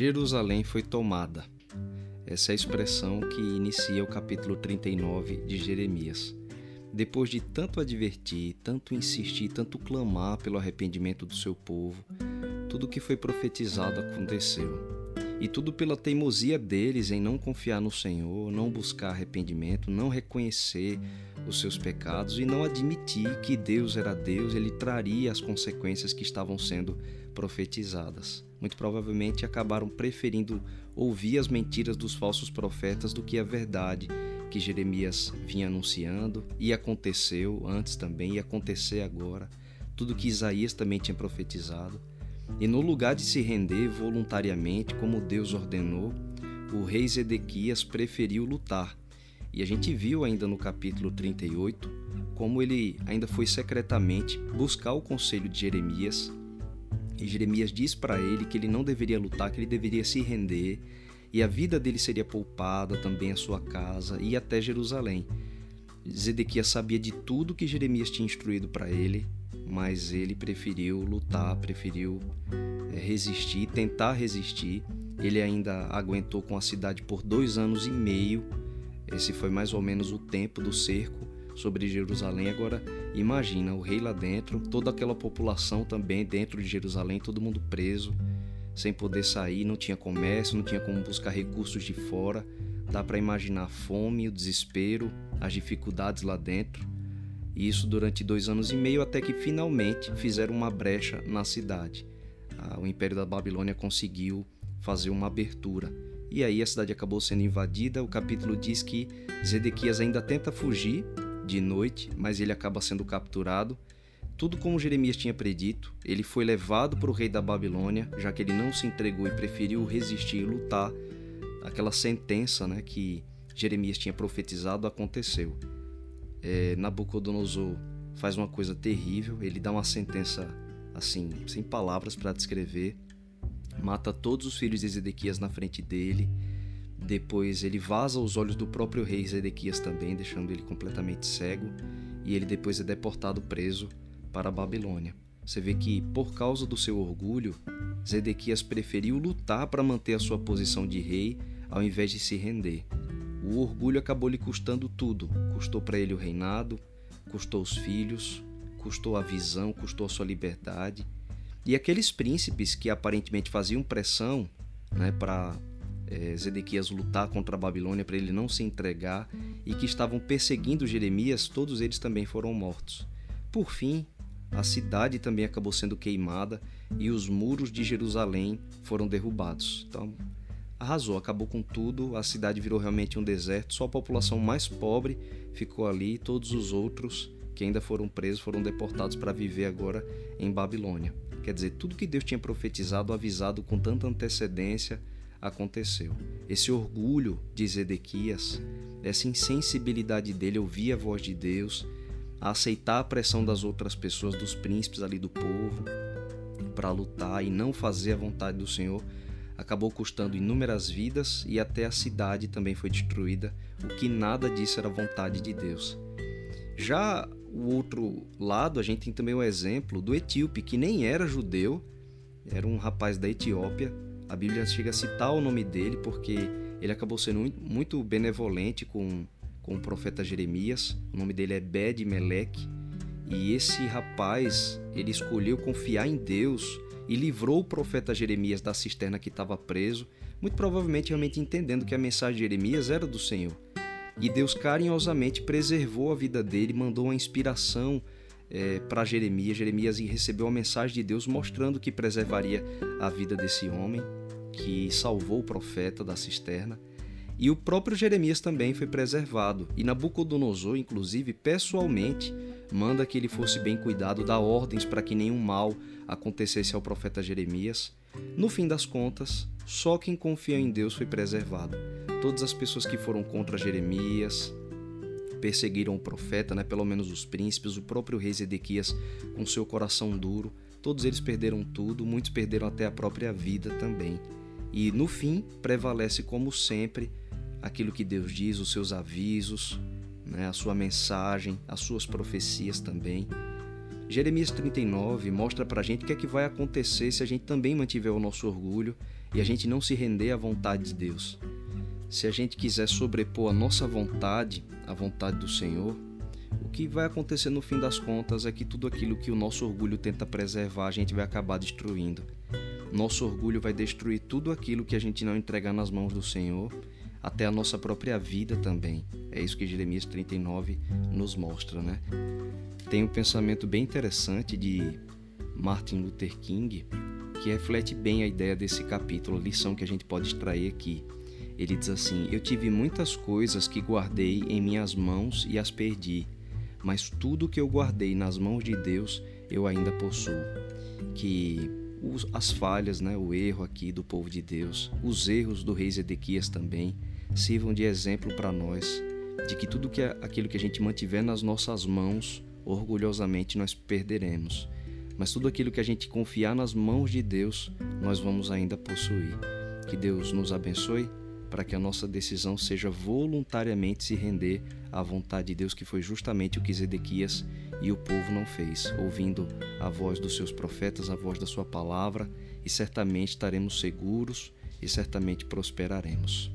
Jerusalém foi tomada. Essa é a expressão que inicia o capítulo 39 de Jeremias. Depois de tanto advertir, tanto insistir, tanto clamar pelo arrependimento do seu povo, tudo o que foi profetizado aconteceu. E tudo pela teimosia deles em não confiar no Senhor, não buscar arrependimento, não reconhecer os seus pecados e não admitir que Deus era Deus, ele traria as consequências que estavam sendo profetizadas. Muito provavelmente acabaram preferindo ouvir as mentiras dos falsos profetas do que a verdade que Jeremias vinha anunciando e aconteceu antes também e acontecer agora. Tudo que Isaías também tinha profetizado. E no lugar de se render voluntariamente, como Deus ordenou, o rei Zedequias preferiu lutar. E a gente viu ainda no capítulo 38 como ele ainda foi secretamente buscar o conselho de Jeremias e Jeremias diz para ele que ele não deveria lutar, que ele deveria se render, e a vida dele seria poupada, também a sua casa e até Jerusalém. Zedequias sabia de tudo que Jeremias tinha instruído para ele, mas ele preferiu lutar, preferiu é, resistir, tentar resistir. Ele ainda aguentou com a cidade por dois anos e meio. Esse foi mais ou menos o tempo do cerco sobre Jerusalém. Agora, imagina o rei lá dentro, toda aquela população também dentro de Jerusalém, todo mundo preso, sem poder sair, não tinha comércio, não tinha como buscar recursos de fora. Dá para imaginar a fome, o desespero, as dificuldades lá dentro. E isso durante dois anos e meio, até que finalmente fizeram uma brecha na cidade. O Império da Babilônia conseguiu fazer uma abertura. E aí a cidade acabou sendo invadida. O capítulo diz que Zedequias ainda tenta fugir, de noite, mas ele acaba sendo capturado. Tudo como Jeremias tinha predito, ele foi levado para o rei da Babilônia, já que ele não se entregou e preferiu resistir e lutar. Aquela sentença né, que Jeremias tinha profetizado aconteceu. É, Nabucodonosor faz uma coisa terrível, ele dá uma sentença assim, sem palavras para descrever, mata todos os filhos de Ezequias na frente dele depois ele vaza os olhos do próprio rei Zedequias também, deixando ele completamente cego, e ele depois é deportado preso para a Babilônia. Você vê que, por causa do seu orgulho, Zedequias preferiu lutar para manter a sua posição de rei ao invés de se render. O orgulho acabou lhe custando tudo. Custou para ele o reinado, custou os filhos, custou a visão, custou a sua liberdade. E aqueles príncipes que aparentemente faziam pressão né, para é, Zedequias lutar contra a Babilônia para ele não se entregar e que estavam perseguindo Jeremias, todos eles também foram mortos. Por fim, a cidade também acabou sendo queimada e os muros de Jerusalém foram derrubados. Então, arrasou, acabou com tudo, a cidade virou realmente um deserto, só a população mais pobre ficou ali, todos os outros que ainda foram presos foram deportados para viver agora em Babilônia. Quer dizer, tudo que Deus tinha profetizado, avisado com tanta antecedência, aconteceu. Esse orgulho de Zedequias, essa insensibilidade dele ouvir a voz de Deus, a aceitar a pressão das outras pessoas, dos príncipes ali do povo, para lutar e não fazer a vontade do Senhor, acabou custando inúmeras vidas e até a cidade também foi destruída, o que nada disso era vontade de Deus. Já o outro lado, a gente tem também o exemplo do etíope, que nem era judeu, era um rapaz da Etiópia, a Bíblia chega a citar o nome dele porque ele acabou sendo muito benevolente com, com o profeta Jeremias. O nome dele é Bed Melech. E esse rapaz, ele escolheu confiar em Deus e livrou o profeta Jeremias da cisterna que estava preso, muito provavelmente realmente entendendo que a mensagem de Jeremias era do Senhor. E Deus carinhosamente preservou a vida dele, mandou uma inspiração é, para Jeremias. Jeremias recebeu a mensagem de Deus mostrando que preservaria a vida desse homem, que salvou o profeta da cisterna. E o próprio Jeremias também foi preservado. E Nabucodonosor, inclusive, pessoalmente, manda que ele fosse bem cuidado, dá ordens para que nenhum mal acontecesse ao profeta Jeremias. No fim das contas, só quem confia em Deus foi preservado. Todas as pessoas que foram contra Jeremias, perseguiram o profeta, né? pelo menos os príncipes, o próprio rei Zedequias com seu coração duro. Todos eles perderam tudo, muitos perderam até a própria vida também. E no fim, prevalece como sempre aquilo que Deus diz, os seus avisos, né? a sua mensagem, as suas profecias também. Jeremias 39 mostra pra gente o que é que vai acontecer se a gente também mantiver o nosso orgulho e a gente não se render à vontade de Deus. Se a gente quiser sobrepor a nossa vontade à vontade do Senhor, o que vai acontecer no fim das contas é que tudo aquilo que o nosso orgulho tenta preservar, a gente vai acabar destruindo. Nosso orgulho vai destruir tudo aquilo que a gente não entregar nas mãos do Senhor, até a nossa própria vida também. É isso que Jeremias 39 nos mostra, né? Tem um pensamento bem interessante de Martin Luther King que reflete bem a ideia desse capítulo, a lição que a gente pode extrair aqui. Ele diz assim: Eu tive muitas coisas que guardei em minhas mãos e as perdi, mas tudo que eu guardei nas mãos de Deus eu ainda possuo. Que os, as falhas, né, o erro aqui do povo de Deus, os erros do rei Zedequias também, sirvam de exemplo para nós de que tudo que é aquilo que a gente mantiver nas nossas mãos, orgulhosamente nós perderemos. Mas tudo aquilo que a gente confiar nas mãos de Deus, nós vamos ainda possuir. Que Deus nos abençoe para que a nossa decisão seja voluntariamente se render à vontade de Deus, que foi justamente o que Zedequias e o povo não fez, ouvindo a voz dos seus profetas, a voz da sua palavra, e certamente estaremos seguros e certamente prosperaremos.